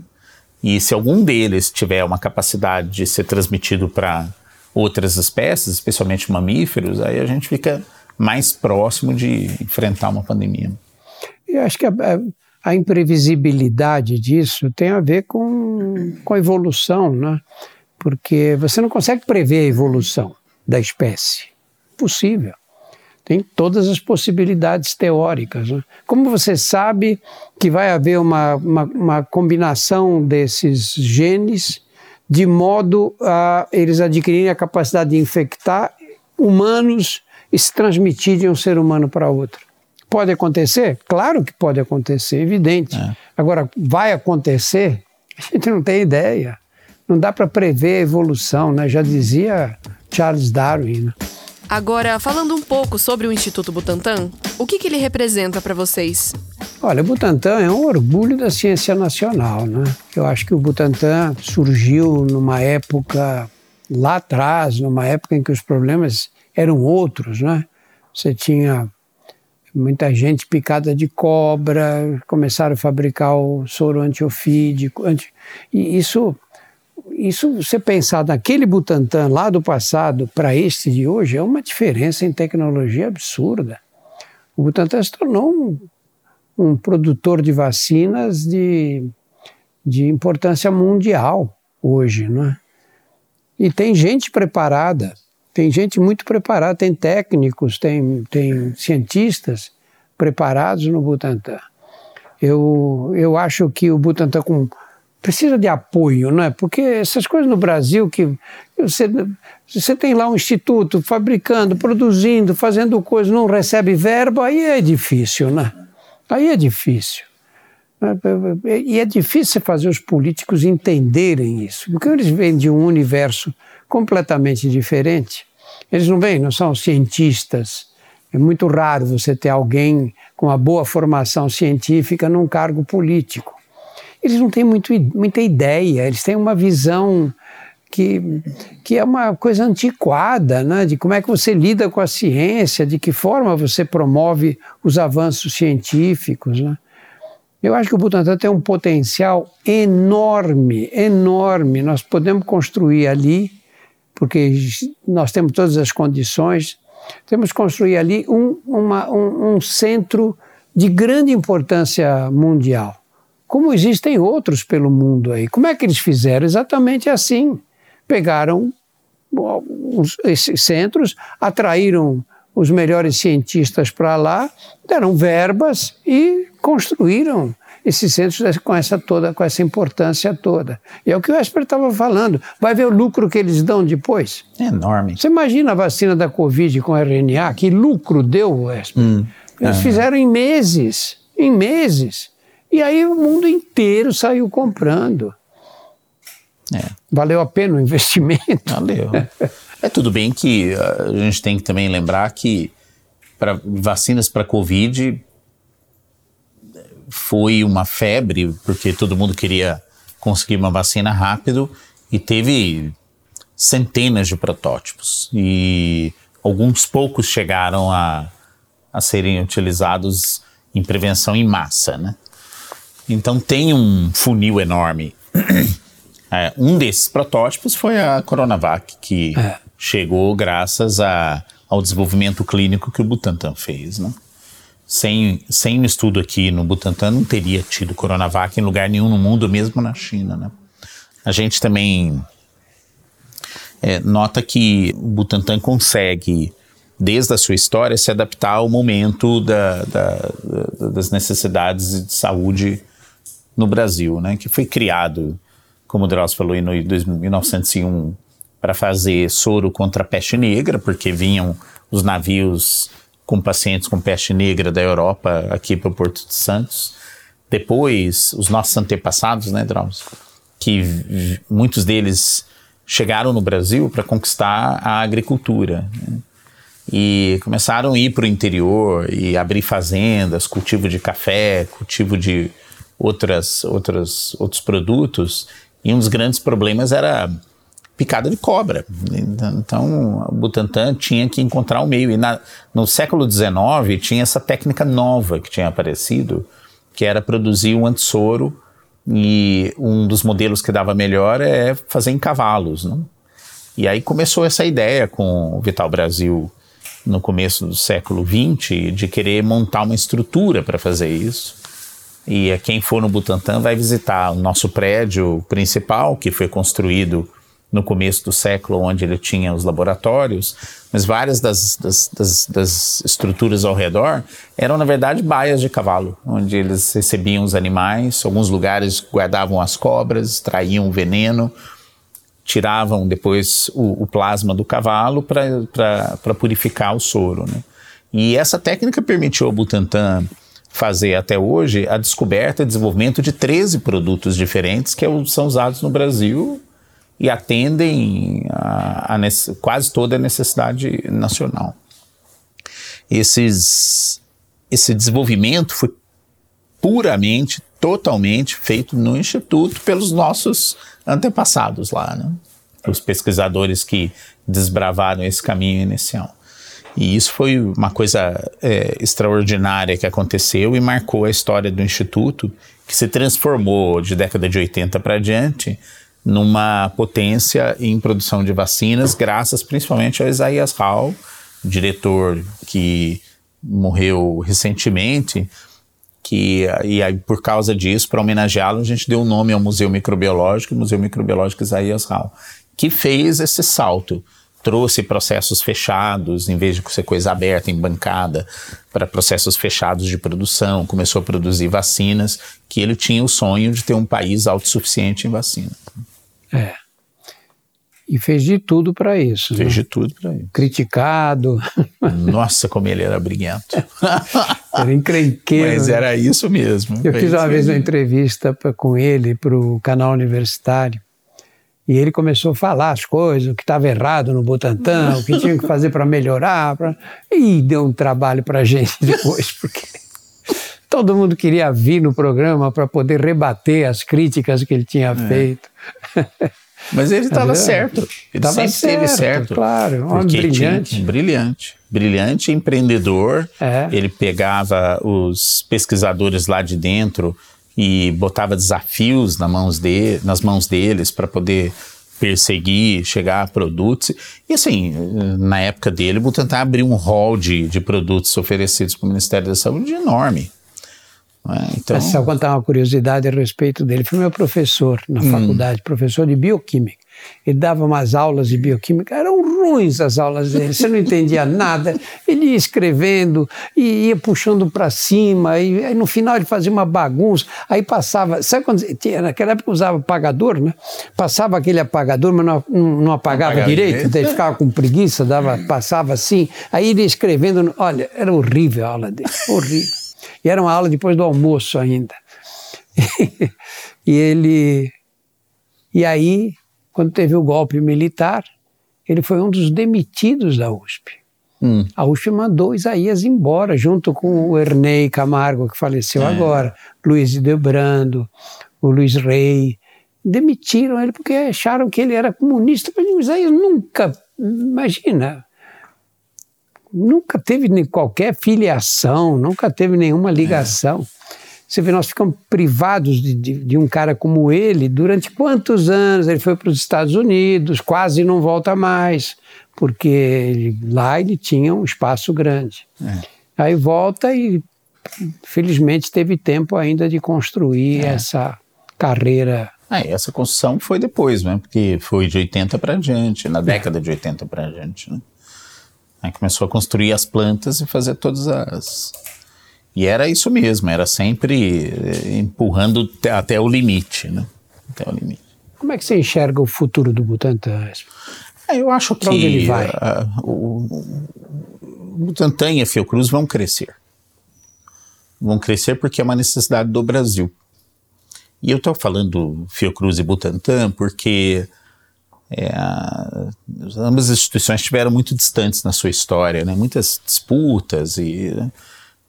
E se algum deles tiver uma capacidade de ser transmitido para outras espécies, especialmente mamíferos, aí a gente fica mais próximo de enfrentar uma pandemia. Eu acho que a, a imprevisibilidade disso tem a ver com, com a evolução, né? Porque você não consegue prever a evolução da espécie. Possível. Tem todas as possibilidades teóricas. Né? Como você sabe que vai haver uma, uma, uma combinação desses genes de modo a eles adquirirem a capacidade de infectar humanos e se transmitir de um ser humano para outro. Pode acontecer? Claro que pode acontecer, evidente. É. Agora, vai acontecer? A gente não tem ideia. Não dá para prever a evolução, né? Já dizia Charles Darwin. Né? Agora, falando um pouco sobre o Instituto Butantan, o que, que ele representa para vocês? Olha, o Butantan é um orgulho da ciência nacional, né? Eu acho que o Butantan surgiu numa época lá atrás, numa época em que os problemas eram outros, né? Você tinha muita gente picada de cobra, começaram a fabricar o soro antiofídico, anti, e isso, isso você pensar naquele Butantan lá do passado para este de hoje é uma diferença em tecnologia absurda. O Butantan se tornou um, um produtor de vacinas de, de importância mundial hoje, não é? E tem gente preparada tem gente muito preparada, tem técnicos, tem, tem cientistas preparados no Butantan. Eu, eu acho que o Butantan com, precisa de apoio, não é? Porque essas coisas no Brasil que você, você tem lá um instituto fabricando, produzindo, fazendo coisas, não recebe verba, aí é difícil, né? Aí é difícil. E é difícil fazer os políticos entenderem isso, porque eles vêm de um universo completamente diferente. Eles não vêm, não são cientistas. É muito raro você ter alguém com uma boa formação científica num cargo político. Eles não têm muito, muita ideia, eles têm uma visão que, que é uma coisa antiquada, né? de como é que você lida com a ciência, de que forma você promove os avanços científicos. Né? Eu acho que o Butantan tem um potencial enorme, enorme. Nós podemos construir ali, porque nós temos todas as condições, temos que construir ali um, uma, um, um centro de grande importância mundial. Como existem outros pelo mundo aí. Como é que eles fizeram? Exatamente assim. Pegaram esses centros, atraíram os melhores cientistas para lá, deram verbas e construíram esses centros com essa toda, com essa importância toda. E é o que o Esper estava falando. Vai ver o lucro que eles dão depois. É enorme. Você imagina a vacina da Covid com RNA, que lucro deu, Esper? Hum, eles fizeram em meses, em meses. E aí o mundo inteiro saiu comprando. É. Valeu a pena o investimento. Valeu. É tudo bem que uh, a gente tem que também lembrar que para vacinas para Covid foi uma febre, porque todo mundo queria conseguir uma vacina rápido e teve centenas de protótipos. E alguns poucos chegaram a, a serem utilizados em prevenção em massa, né? Então tem um funil enorme. É, um desses protótipos foi a Coronavac, que é. chegou graças a, ao desenvolvimento clínico que o Butantan fez, né? Sem, sem um estudo aqui no Butantan, não teria tido Coronavac em lugar nenhum no mundo, mesmo na China, né? A gente também é, nota que o Butantan consegue, desde a sua história, se adaptar ao momento da, da, da, das necessidades de saúde no Brasil, né, que foi criado, como o Drauzio falou, em 1901 para fazer soro contra a peste negra, porque vinham os navios com pacientes com peste negra da Europa aqui para o Porto de Santos. Depois, os nossos antepassados, né, Drauzio, que muitos deles chegaram no Brasil para conquistar a agricultura. Né? E começaram a ir para o interior e abrir fazendas, cultivo de café, cultivo de outras, outras, outros produtos, e um dos grandes problemas era picada de cobra. Então, o Butantan tinha que encontrar um meio. E na, no século XIX tinha essa técnica nova que tinha aparecido, que era produzir um antissoro, e um dos modelos que dava melhor é fazer em cavalos. Não? E aí começou essa ideia com o Vital Brasil no começo do século XX de querer montar uma estrutura para fazer isso. E quem for no Butantã vai visitar o nosso prédio principal, que foi construído no começo do século, onde ele tinha os laboratórios, mas várias das, das, das, das, estruturas ao redor eram, na verdade, baias de cavalo, onde eles recebiam os animais, alguns lugares guardavam as cobras, traíam o veneno, tiravam depois o, o plasma do cavalo para purificar o soro. Né? E essa técnica permitiu ao Butantan fazer até hoje a descoberta e desenvolvimento de 13 produtos diferentes que é são usados no Brasil e atendem a, a quase toda a necessidade nacional. Esses, esse desenvolvimento foi puramente, totalmente feito no Instituto pelos nossos antepassados lá, né? os pesquisadores que desbravaram esse caminho inicial. E isso foi uma coisa é, extraordinária que aconteceu e marcou a história do Instituto, que se transformou de década de 80 para diante numa potência em produção de vacinas, graças principalmente a Isaías Hall, diretor que morreu recentemente, que e aí, por causa disso, para homenageá-lo, a gente deu o nome ao Museu Microbiológico, Museu Microbiológico Isaías Hall, que fez esse salto trouxe processos fechados, em vez de ser coisa aberta, em bancada, para processos fechados de produção, começou a produzir vacinas, que ele tinha o sonho de ter um país autossuficiente em vacina. É. E fez de tudo para isso. Fez né? de tudo para isso. Criticado. Nossa, como ele era briguento. era encrenqueiro. Mas era isso mesmo. Eu fiz uma vez uma entrevista pra, com ele para o canal universitário. E ele começou a falar as coisas, o que estava errado no Butantan, o que tinha que fazer para melhorar. Pra... E deu um trabalho para a gente depois, porque todo mundo queria vir no programa para poder rebater as críticas que ele tinha é. feito. Mas ele estava certo. Ele Tava sempre esteve certo, certo. claro. Um homem brilhante. tinha- brilhante. Brilhante, empreendedor. É. Ele pegava os pesquisadores lá de dentro e botava desafios na mãos de, nas mãos deles para poder perseguir, chegar a produtos. E assim, na época dele, o Butantan abriu um hall de, de produtos oferecidos para o Ministério da Saúde enorme. É? Então, só contar uma curiosidade a respeito dele. Foi meu professor na Hum. faculdade, professor de bioquímica. Ele dava umas aulas de bioquímica, eram ruins as aulas dele, você não entendia nada. Ele ia escrevendo e ia puxando para cima, e aí no final ele fazia uma bagunça. Aí passava, sabe quando tinha, naquela época usava apagador, né? Passava aquele apagador, mas não, não- apagava Apagava direito, direito. daí ficava com preguiça, dava, passava assim. Aí ele ia escrevendo, olha, era horrível a aula dele, horrível. E era uma aula depois do almoço ainda. e ele. E aí, quando teve o golpe militar, ele foi um dos demitidos da USP. hum, A USP mandou Isaías embora, junto com o Ernei Camargo, que faleceu agora, Luiz de Debrando, o Luiz Rey. Demitiram ele porque acharam que ele era comunista. Mas o Isaías nunca, imagina, nunca teve nem qualquer filiação, nunca teve nenhuma ligação. Você vê, nós ficamos privados de, de, de um cara como ele durante quantos anos? Ele foi para os Estados Unidos, quase não volta mais, porque ele- lá ele tinha um espaço grande. Aí volta e, felizmente, teve tempo ainda de construir essa carreira. Ah, essa construção foi depois, né? Porque foi de 80 para diante, na década de 80 para diante, né? Aí começou a construir as plantas e fazer todas as. E era isso mesmo, era sempre eh, empurrando até o limite, né? Até o limite. Como é que você enxerga o futuro do Butantan? Ah, eu acho que Pra onde ele vai? ah, o, o Butantan e a Fiocruz vão crescer. Vão crescer porque é uma necessidade do Brasil. E eu estou falando Fiocruz e Butantan porque é, ambas as instituições estiveram muito distantes na sua história, né? muitas disputas, e,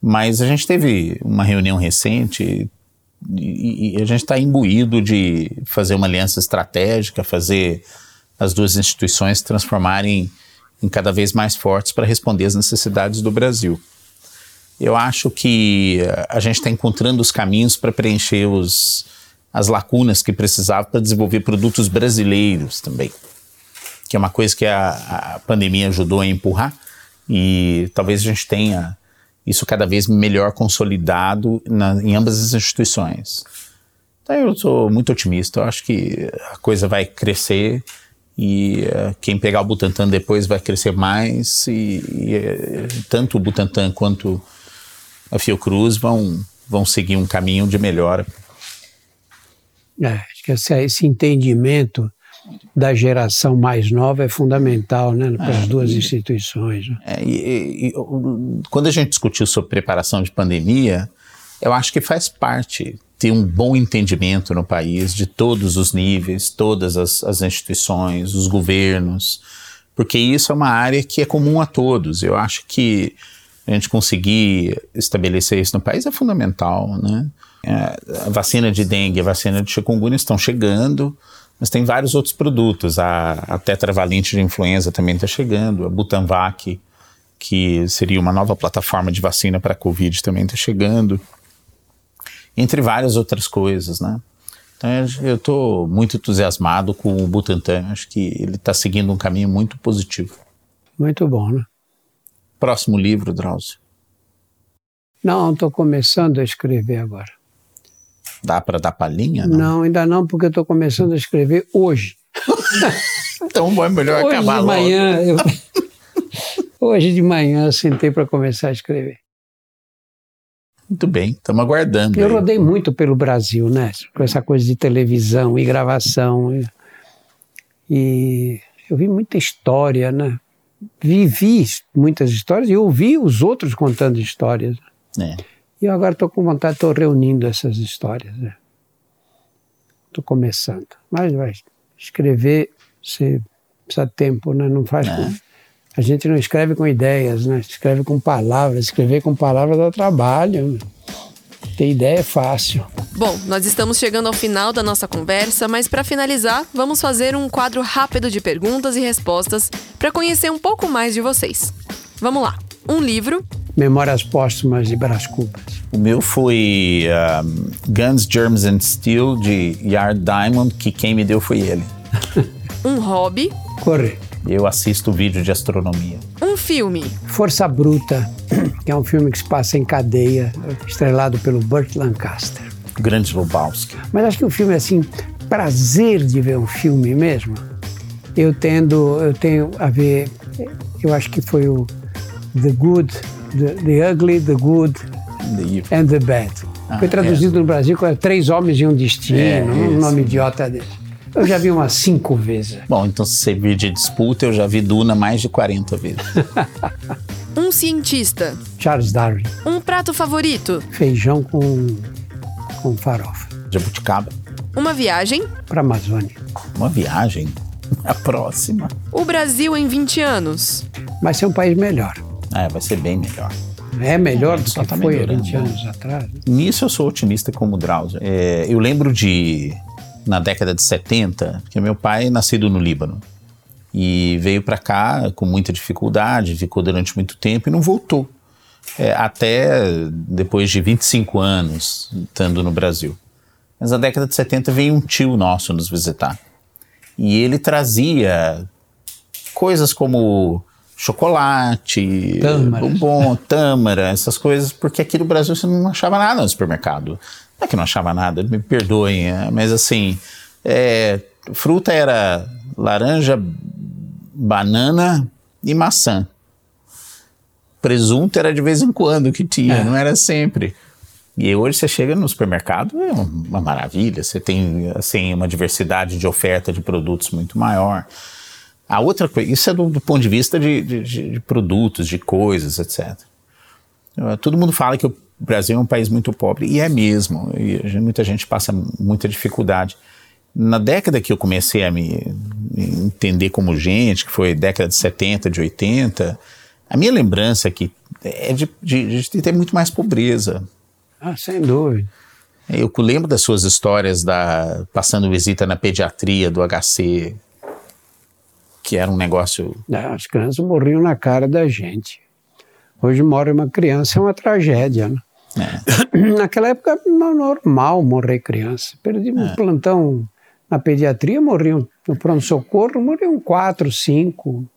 mas a gente teve uma reunião recente e, e a gente está imbuído de fazer uma aliança estratégica, fazer as duas instituições se transformarem em cada vez mais fortes para responder às necessidades do Brasil. Eu acho que a gente está encontrando os caminhos para preencher os, as lacunas que precisava para desenvolver produtos brasileiros também, que é uma coisa que a, a pandemia ajudou a empurrar e talvez a gente tenha isso cada vez melhor consolidado na, em ambas as instituições. Então eu sou muito otimista, eu acho que a coisa vai crescer e eh, quem pegar o Butantan depois vai crescer mais e, e, eh, tanto o Butantan quanto a Fiocruz vão, vão seguir um caminho de melhora. É, acho que esse, esse entendimento da geração mais nova é fundamental né, para as duas instituições. né? É, e- e- e, quando a gente discutiu sobre preparação de pandemia, eu acho que faz parte ter um bom entendimento no país de todos os níveis, todas as, as instituições, os governos, porque isso é uma área que é comum a todos. Eu acho que a gente conseguir estabelecer isso no país é fundamental, né? É, a vacina de dengue, a vacina de chikungunya estão chegando, mas tem vários outros produtos. A, a tetravalente de influenza também está chegando, a Butanvac, que seria uma nova plataforma de vacina para a Covid, também está chegando, entre várias outras coisas, né? Então eu estou muito entusiasmado com o Butantan, acho que ele está seguindo um caminho muito positivo. Muito bom, né? Próximo livro, Drauzio. Não, estou começando a escrever agora. Dá para dar palhinha? Não, ainda não, porque eu estou começando a escrever hoje. Então é melhor Hoje acabar de logo. manhã, eu... hoje de manhã eu sentei para começar a escrever. Muito bem, estamos aguardando. Eu aí. rodei muito pelo Brasil, né? Com essa coisa de televisão e gravação. E, e eu vi muita história, né? Vivi muitas histórias e ouvi os outros contando histórias. É. E eu agora estou com vontade, estou reunindo essas histórias. Estou começando. Mas vai escrever, você precisa de tempo, né? Não faz. com- A gente não escreve com ideias, né? Escreve com palavras. Escrever com palavras dá trabalho. Ter ideia é fácil. Bom, nós estamos chegando ao final da nossa conversa, mas para finalizar, vamos fazer um quadro rápido de perguntas e respostas para conhecer um pouco mais de vocês. Vamos lá. Um livro. Memórias Póstumas de Brás Cubas. O meu foi um, Guns, Germs and Steel, de Yard Diamond, que quem me deu foi ele. um hobby. Correr. Eu assisto vídeo de astronomia. Um filme. Força Bruta, que é um filme que se passa em cadeia, estrelado pelo Burt Lancaster. Grande Lobowski. Mas acho que o filme, assim, prazer de ver um filme mesmo, eu tendo, eu tenho a ver, eu acho que foi o The Good, The, the Ugly, The Good the and The Bad. Ah, foi traduzido é. no Brasil como Três Homens e um Destino, é, um nome idiota desse. Eu já vi umas cinco vezes. Bom, então se você vir de disputa, eu já vi Duna mais de 40 vezes. um cientista. Charles Darwin. Um prato favorito. Feijão com com farofa. Jabuticaba. Uma viagem. Para a Amazônia. Uma viagem? A próxima. O Brasil em 20 anos. Vai ser um país melhor. É, vai ser bem melhor. É melhor é, do que tá foi há 20 anos atrás. Né? Nisso eu sou otimista como o Drauzio. É, eu lembro de, na década de 70, que meu pai é nascido no Líbano. E veio para cá com muita dificuldade, ficou durante muito tempo e não voltou é, até depois de 25 anos estando no Brasil. Mas na década de 70 veio um tio nosso nos visitar. E ele trazia coisas como chocolate, bombom, tâmara, essas coisas, porque aqui no Brasil você não achava nada no supermercado. Não é que não achava nada, me perdoem, é, mas assim, é, fruta era laranja, banana e maçã presunto era de vez em quando que tinha, é. não era sempre. E hoje você chega no supermercado, é uma maravilha, você tem assim, uma diversidade de oferta de produtos muito maior. A outra coisa, isso é do, do ponto de vista de, de, de, produtos, de coisas, etc. Todo mundo fala que o Brasil é um país muito pobre, e é mesmo, e muita gente passa muita dificuldade. Na década que eu comecei a me entender como gente, que foi década de 70, de 80, a minha lembrança aqui é de, de, de ter muito mais pobreza. Ah, sem dúvida. Eu lembro das suas histórias da passando visita na pediatria do HC, que era um negócio. É, as crianças morriam na cara da gente. Hoje morre uma criança é uma tragédia, né? É. Naquela época era normal morrer criança. Perdi um é. plantão na pediatria, morriam no pronto-socorro, morriam quatro, cinco,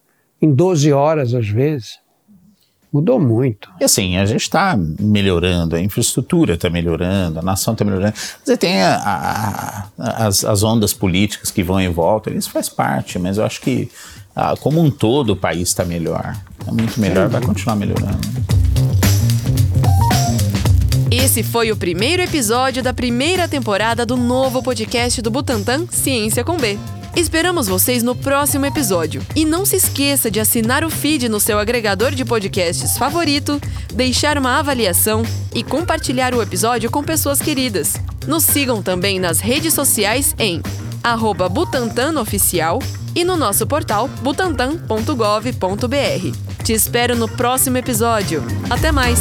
em 12 horas às vezes. Mudou muito. E assim, a gente está melhorando, a infraestrutura está melhorando, a nação está melhorando. Você tem a, a, a, as, as, ondas políticas que vão em volta, isso faz parte, mas eu acho que ah, como um todo o país está melhor. Está muito melhor, vai continuar melhorando. Esse foi o primeiro episódio da primeira temporada do novo podcast do Butantan Ciência com B. Esperamos vocês no próximo episódio. E não se esqueça de assinar o feed no seu agregador de podcasts favorito, deixar uma avaliação e compartilhar o episódio com pessoas queridas. Nos sigam também nas redes sociais em @butantanoficial e no nosso portal butantan.gov.br. Te espero no próximo episódio. Até mais!